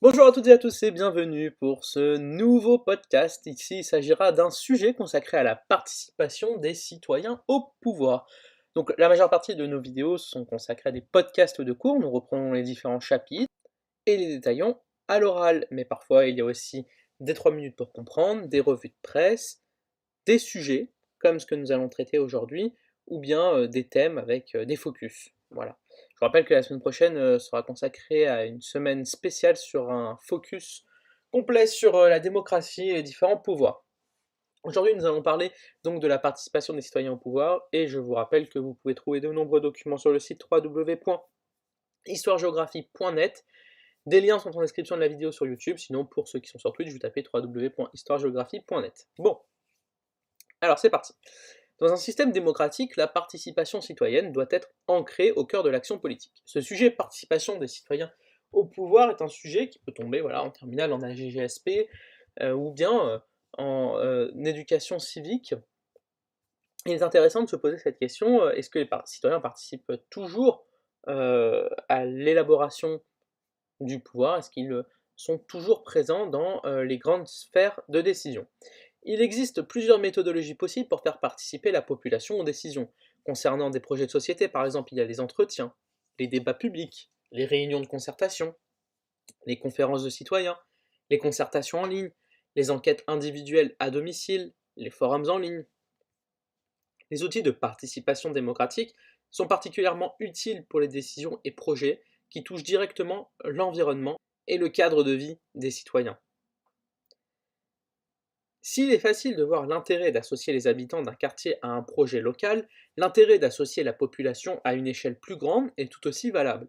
Bonjour à toutes et à tous et bienvenue pour ce nouveau podcast. Ici, il s'agira d'un sujet consacré à la participation des citoyens au pouvoir. Donc la majeure partie de nos vidéos sont consacrées à des podcasts de cours, nous reprenons les différents chapitres et les détaillons à l'oral, mais parfois il y a aussi des 3 minutes pour comprendre, des revues de presse, des sujets comme ce que nous allons traiter aujourd'hui, ou bien euh, des thèmes avec euh, des focus. Voilà. Je vous rappelle que la semaine prochaine euh, sera consacrée à une semaine spéciale sur un focus complet sur euh, la démocratie et les différents pouvoirs. Aujourd'hui, nous allons parler donc de la participation des citoyens au pouvoir et je vous rappelle que vous pouvez trouver de nombreux documents sur le site www.histoiregéographie.net. Des liens sont en description de la vidéo sur YouTube, sinon pour ceux qui sont sur Twitch, vous tapez www.histoiregéographie.net. Bon, alors c'est parti. Dans un système démocratique, la participation citoyenne doit être ancrée au cœur de l'action politique. Ce sujet participation des citoyens au pouvoir est un sujet qui peut tomber voilà, en terminale en AGGSP euh, ou bien euh, en euh, éducation civique. Il est intéressant de se poser cette question, est-ce que les citoyens participent toujours à l'élaboration du pouvoir? Est-ce qu'ils sont toujours présents dans les grandes sphères de décision? Il existe plusieurs méthodologies possibles pour faire participer la population aux décisions. Concernant des projets de société, par exemple, il y a les entretiens, les débats publics, les réunions de concertation, les conférences de citoyens, les concertations en ligne, les enquêtes individuelles à domicile, les forums en ligne. Les outils de participation démocratique sont particulièrement utiles pour les décisions et projets qui touchent directement l'environnement et le cadre de vie des citoyens. S'il est facile de voir l'intérêt d'associer les habitants d'un quartier à un projet local, l'intérêt d'associer la population à une échelle plus grande est tout aussi valable.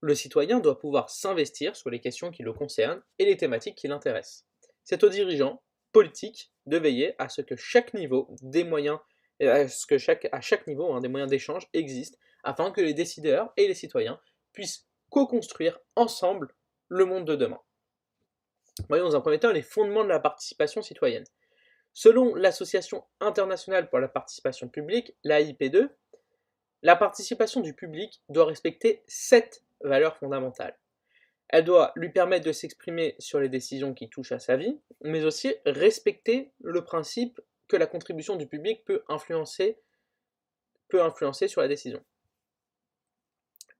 Le citoyen doit pouvoir s'investir sur les questions qui le concernent et les thématiques qui l'intéressent. C'est aux dirigeants politiques de veiller à ce que chaque niveau des moyens, à chaque niveau hein, des moyens d'échange existent afin que les décideurs et les citoyens puissent co-construire ensemble le monde de demain. Voyons dans un premier temps les fondements de la participation citoyenne. Selon l'Association internationale pour la participation publique, l'AIP2, la participation du public doit respecter sept valeurs fondamentales. Elle doit lui permettre de s'exprimer sur les décisions qui touchent à sa vie, mais aussi respecter le principe que la contribution du public peut influencer, peut influencer sur la décision.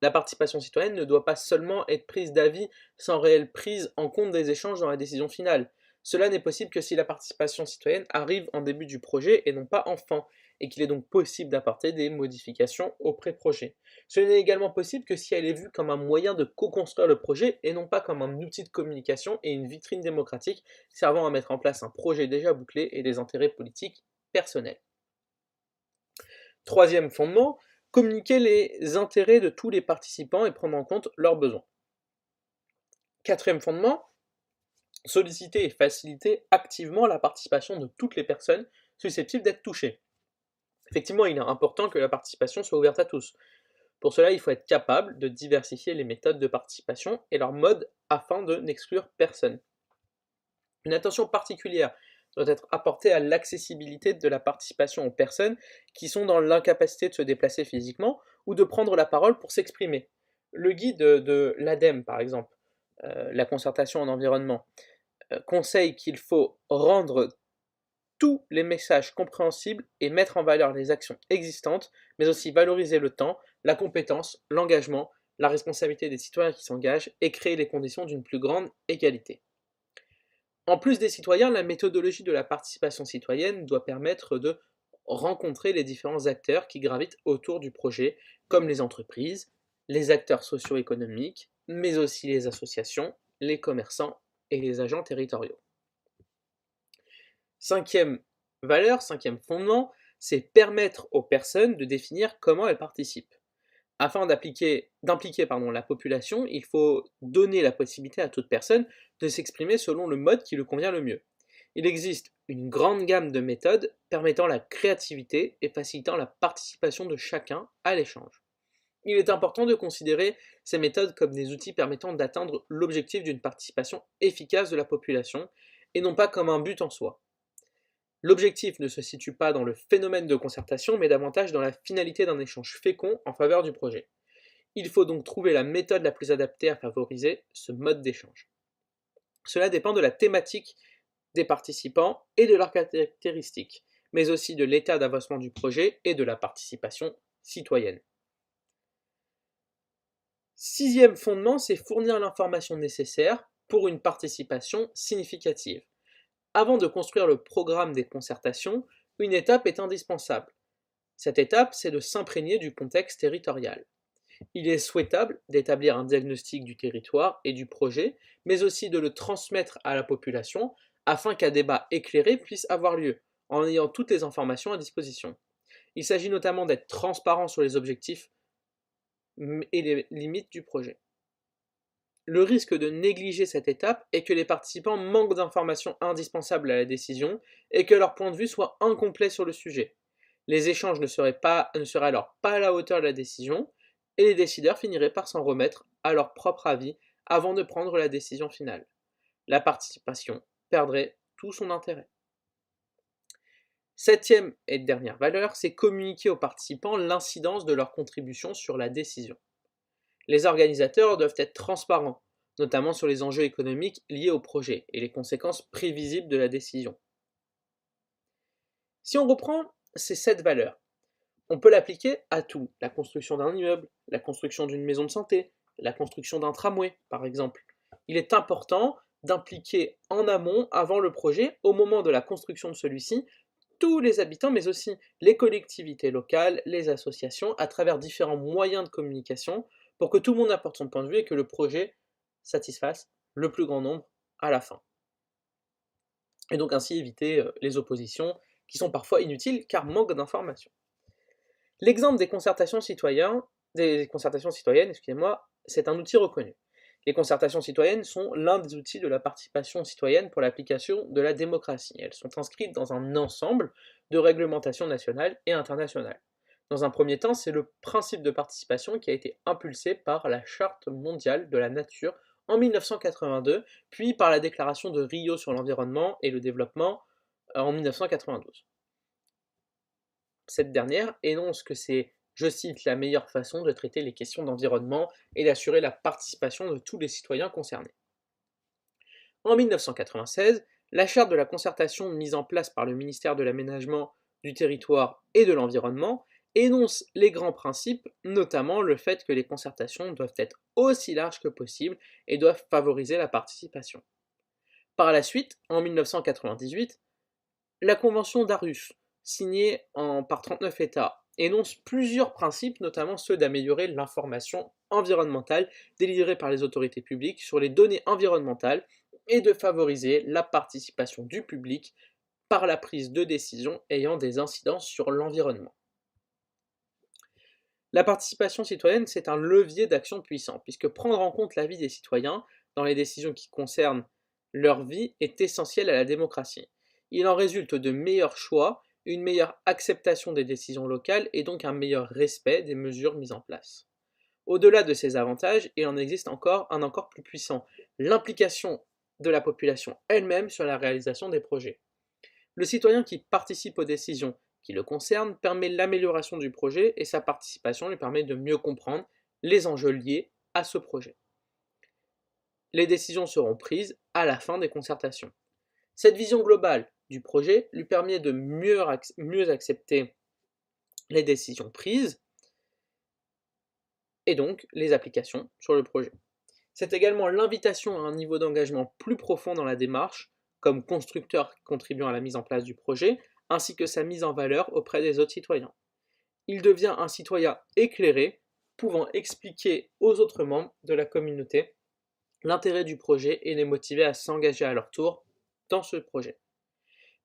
La participation citoyenne ne doit pas seulement être prise d'avis sans réelle prise en compte des échanges dans la décision finale. Cela n'est possible que si la participation citoyenne arrive en début du projet et non pas en fin, et qu'il est donc possible d'apporter des modifications au pré-projet. Ce n'est également possible que si elle est vue comme un moyen de co-construire le projet et non pas comme un outil de communication et une vitrine démocratique servant à mettre en place un projet déjà bouclé et des intérêts politiques personnels. Troisième fondement, communiquer les intérêts de tous les participants et prendre en compte leurs besoins. Quatrième fondement, solliciter et faciliter activement la participation de toutes les personnes susceptibles d'être touchées. Effectivement, il est important que la participation soit ouverte à tous. Pour cela, il faut être capable de diversifier les méthodes de participation et leurs modes afin de n'exclure personne. Une attention particulière doit être apporté à l'accessibilité de la participation aux personnes qui sont dans l'incapacité de se déplacer physiquement ou de prendre la parole pour s'exprimer. Le guide de l'ADEME, par exemple, euh, la concertation en environnement, euh, conseille qu'il faut rendre tous les messages compréhensibles et mettre en valeur les actions existantes, mais aussi valoriser le temps, la compétence, l'engagement, la responsabilité des citoyens qui s'engagent et créer les conditions d'une plus grande égalité. En plus des citoyens, la méthodologie de la participation citoyenne doit permettre de rencontrer les différents acteurs qui gravitent autour du projet, comme les entreprises, les acteurs socio-économiques, mais aussi les associations, les commerçants et les agents territoriaux. Cinquième valeur, cinquième fondement, c'est permettre aux personnes de définir comment elles participent. Afin d'impliquer la population, il faut donner la possibilité à toute personne de s'exprimer selon le mode qui lui convient le mieux. Il existe une grande gamme de méthodes permettant la créativité et facilitant la participation de chacun à l'échange. Il est important de considérer ces méthodes comme des outils permettant d'atteindre l'objectif d'une participation efficace de la population et non pas comme un but en soi. L'objectif ne se situe pas dans le phénomène de concertation, mais davantage dans la finalité d'un échange fécond en faveur du projet. Il faut donc trouver la méthode la plus adaptée à favoriser ce mode d'échange. Cela dépend de la thématique des participants et de leurs caractéristiques, mais aussi de l'état d'avancement du projet et de la participation citoyenne. Sixième fondement, c'est fournir l'information nécessaire pour une participation significative. Avant de construire le programme des concertations, une étape est indispensable. Cette étape, c'est de s'imprégner du contexte territorial. Il est souhaitable d'établir un diagnostic du territoire et du projet, mais aussi de le transmettre à la population afin qu'un débat éclairé puisse avoir lieu, en ayant toutes les informations à disposition. Il s'agit notamment d'être transparent sur les objectifs et les limites du projet. Le risque de négliger cette étape est que les participants manquent d'informations indispensables à la décision et que leur point de vue soit incomplet sur le sujet. Les échanges ne seraient, alors pas à la hauteur de la décision et les décideurs finiraient par s'en remettre à leur propre avis avant de prendre la décision finale. La participation perdrait tout son intérêt. Septième et dernière valeur, c'est communiquer aux participants l'incidence de leur contribution sur la décision. Les organisateurs doivent être transparents, notamment sur les enjeux économiques liés au projet et les conséquences prévisibles de la décision. Si on reprend ces sept valeurs, on peut l'appliquer à tout, la construction d'un immeuble, la construction d'une maison de santé, la construction d'un tramway, par exemple. Il est important d'impliquer en amont, avant le projet, au moment de la construction de celui-ci, tous les habitants, mais aussi les collectivités locales, les associations, à travers différents moyens de communication, pour que tout le monde apporte son point de vue et que le projet satisfasse le plus grand nombre à la fin. Et donc ainsi éviter euh, les oppositions qui sont parfois inutiles car manque d'informations. L'exemple des concertations citoyennes, citoyennes, excusez-moi, c'est un outil reconnu. Les concertations citoyennes sont l'un des outils de la participation citoyenne pour l'application de la démocratie. Elles sont inscrites dans un ensemble de réglementations nationales et internationales. Dans un premier temps, c'est le principe de participation qui a été impulsé par la Charte mondiale de la nature en 1982, puis par la Déclaration de Rio sur l'environnement et le développement euh, en 1992. Cette dernière énonce que c'est je cite, la meilleure façon de traiter les questions d'environnement et d'assurer la participation de tous les citoyens concernés. En 1996, la charte de la concertation mise en place par le ministère de l'Aménagement du territoire et de l'environnement énonce les grands principes, notamment le fait que les concertations doivent être aussi larges que possible et doivent favoriser la participation. Par la suite, en 1998, la Convention d'Arus, signée par 39 États énonce plusieurs principes, notamment ceux d'améliorer l'information environnementale délivrée par les autorités publiques sur les données environnementales et de favoriser la participation du public par la prise de décisions ayant des incidences sur l'environnement. La participation citoyenne, c'est un levier d'action puissant, puisque prendre en compte l'avis des citoyens dans les décisions qui concernent leur vie est essentiel à la démocratie. Il en résulte de meilleurs choix une meilleure acceptation des décisions locales et donc un meilleur respect des mesures mises en place. Au-delà de ces avantages, il en existe encore un encore plus puissant, l'implication de la population elle-même sur la réalisation des projets. Le citoyen qui participe aux décisions qui le concernent permet l'amélioration du projet et sa participation lui permet de mieux comprendre les enjeux liés à ce projet. Les décisions seront prises à la fin des concertations. Cette vision globale du projet lui permet de mieux accepter les décisions prises et donc les applications sur le projet. C'est également l'invitation à un niveau d'engagement plus profond dans la démarche, comme constructeur contribuant à la mise en place du projet, ainsi que sa mise en valeur auprès des autres citoyens. Il devient un citoyen éclairé, pouvant expliquer aux autres membres de la communauté l'intérêt du projet et les motiver à s'engager à leur tour dans ce projet.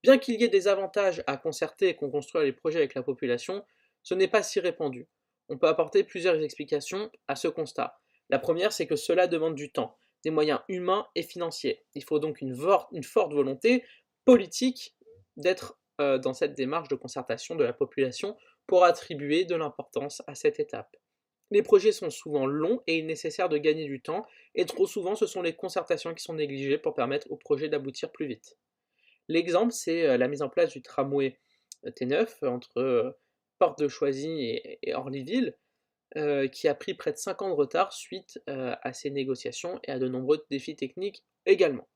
Bien qu'il y ait des avantages à concerter et qu'on construire les projets avec la population, ce n'est pas si répandu. On peut apporter plusieurs explications à ce constat. La première, c'est que cela demande du temps, des moyens humains et financiers. Il faut donc une, forte volonté politique d'être euh, dans cette démarche de concertation de la population pour attribuer de l'importance à cette étape. Les projets sont souvent longs et il est nécessaire de gagner du temps, et trop souvent ce sont les concertations qui sont négligées pour permettre au projet d'aboutir plus vite. L'exemple, c'est euh, la mise en place du tramway euh, T9 entre Porte de Choisy et, Orlyville, qui a pris près de 5 ans de retard suite à ces négociations et à de nombreux défis techniques également.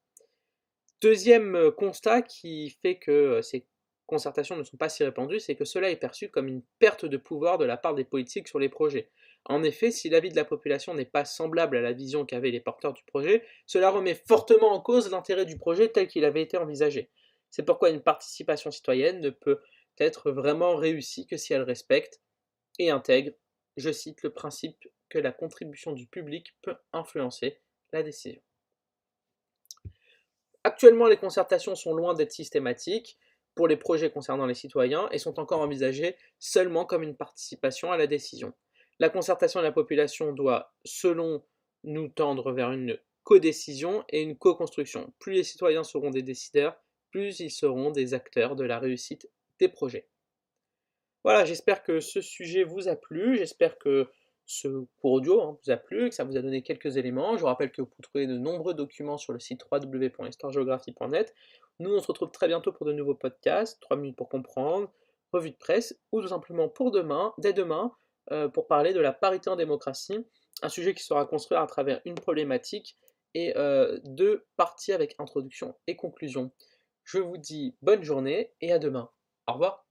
Deuxième constat qui fait que ces concertations ne sont pas si répandues, c'est que cela est perçu comme une perte de pouvoir de la part des politiques sur les projets. En effet, si l'avis de la population n'est pas semblable à la vision qu'avaient les porteurs du projet, cela remet fortement en cause l'intérêt du projet tel qu'il avait été envisagé. C'est pourquoi une participation citoyenne ne peut être vraiment réussie que si elle respecte et intègre, je cite, le principe que la contribution du public peut influencer la décision. Actuellement, les concertations sont loin d'être systématiques pour les projets concernant les citoyens et sont encore envisagées seulement comme une participation à la décision. La concertation de la population doit, selon nous, tendre vers une codécision et une co-construction. Plus les citoyens seront des décideurs, plus ils seront des acteurs de la réussite des projets. Voilà, j'espère que ce sujet vous a plu, j'espère que ce cours audio hein, vous a plu, que ça vous a donné quelques éléments. Je vous rappelle que vous pouvez trouver de nombreux documents sur le site www.histoiregeographie.net. Nous, on se retrouve très bientôt pour de nouveaux podcasts, 3 minutes pour comprendre, revue de presse, ou tout simplement pour demain, dès demain, euh, pour parler de la parité en démocratie, un sujet qui sera construit à travers une problématique et euh, deux parties avec introduction et conclusion. Je vous dis bonne journée et à demain. Au revoir.